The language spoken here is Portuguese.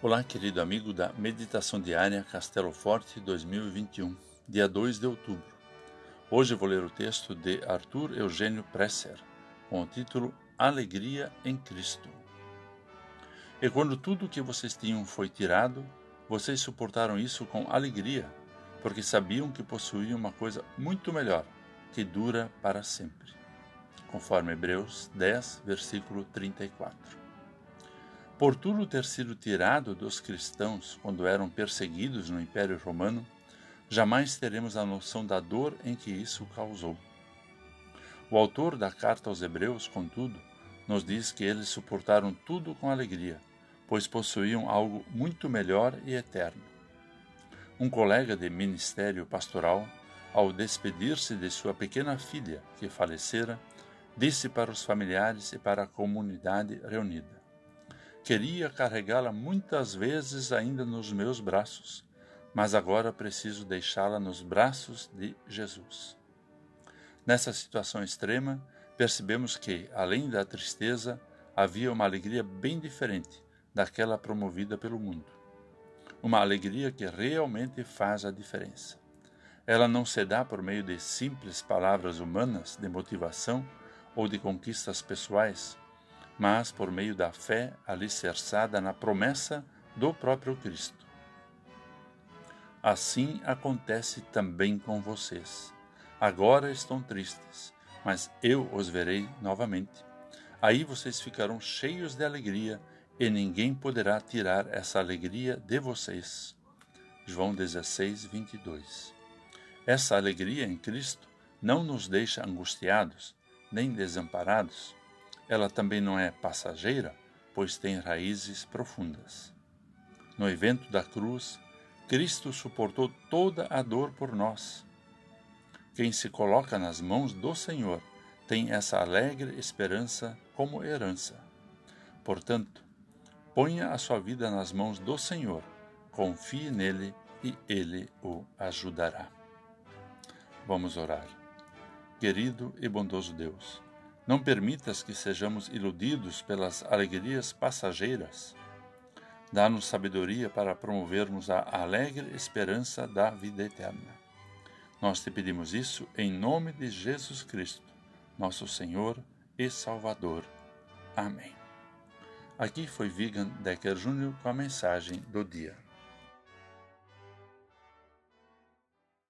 Olá, querido amigo da Meditação Diária Castelo Forte 2021, dia 2 de outubro. Hoje vou ler o texto de Arthur Eugênio Presser, com o título Alegria em Cristo. E quando tudo o que vocês tinham foi tirado, vocês suportaram isso com alegria, porque sabiam que possuíam uma coisa muito melhor, que dura para sempre. Conforme Hebreus 10, versículo 34. Por tudo ter sido tirado dos cristãos quando eram perseguidos no Império Romano, jamais teremos a noção da dor em que isso causou. O autor da carta aos Hebreus, contudo, nos diz que eles suportaram tudo com alegria, pois possuíam algo muito melhor e eterno. Um colega de ministério pastoral, ao despedir-se de sua pequena filha que falecera, disse para os familiares e para a comunidade reunida: Queria carregá-la muitas vezes ainda nos meus braços, mas agora preciso deixá-la nos braços de Jesus. Nessa situação extrema, percebemos que, além da tristeza, havia uma alegria bem diferente daquela promovida pelo mundo. Uma alegria que realmente faz a diferença. Ela não se dá por meio de simples palavras humanas de motivação ou de conquistas pessoais, mas por meio da fé alicerçada na promessa do próprio Cristo. Assim acontece também com vocês. Agora estão tristes, mas eu os verei novamente. Aí vocês ficarão cheios de alegria e ninguém poderá tirar essa alegria de vocês. João 16, 22. Essa alegria em Cristo não nos deixa angustiados nem desamparados, ela também não é passageira, pois tem raízes profundas. No evento da cruz, Cristo suportou toda a dor por nós. Quem se coloca nas mãos do Senhor tem essa alegre esperança como herança. Portanto, ponha a sua vida nas mãos do Senhor, confie nele e ele o ajudará. Vamos orar. Querido e bondoso Deus, não permitas que sejamos iludidos pelas alegrias passageiras. Dá-nos sabedoria para promovermos a alegre esperança da vida eterna. Nós te pedimos isso em nome de Jesus Cristo, nosso Senhor e Salvador. Amém. Aqui foi Vigan Decker Jr. com a mensagem do dia.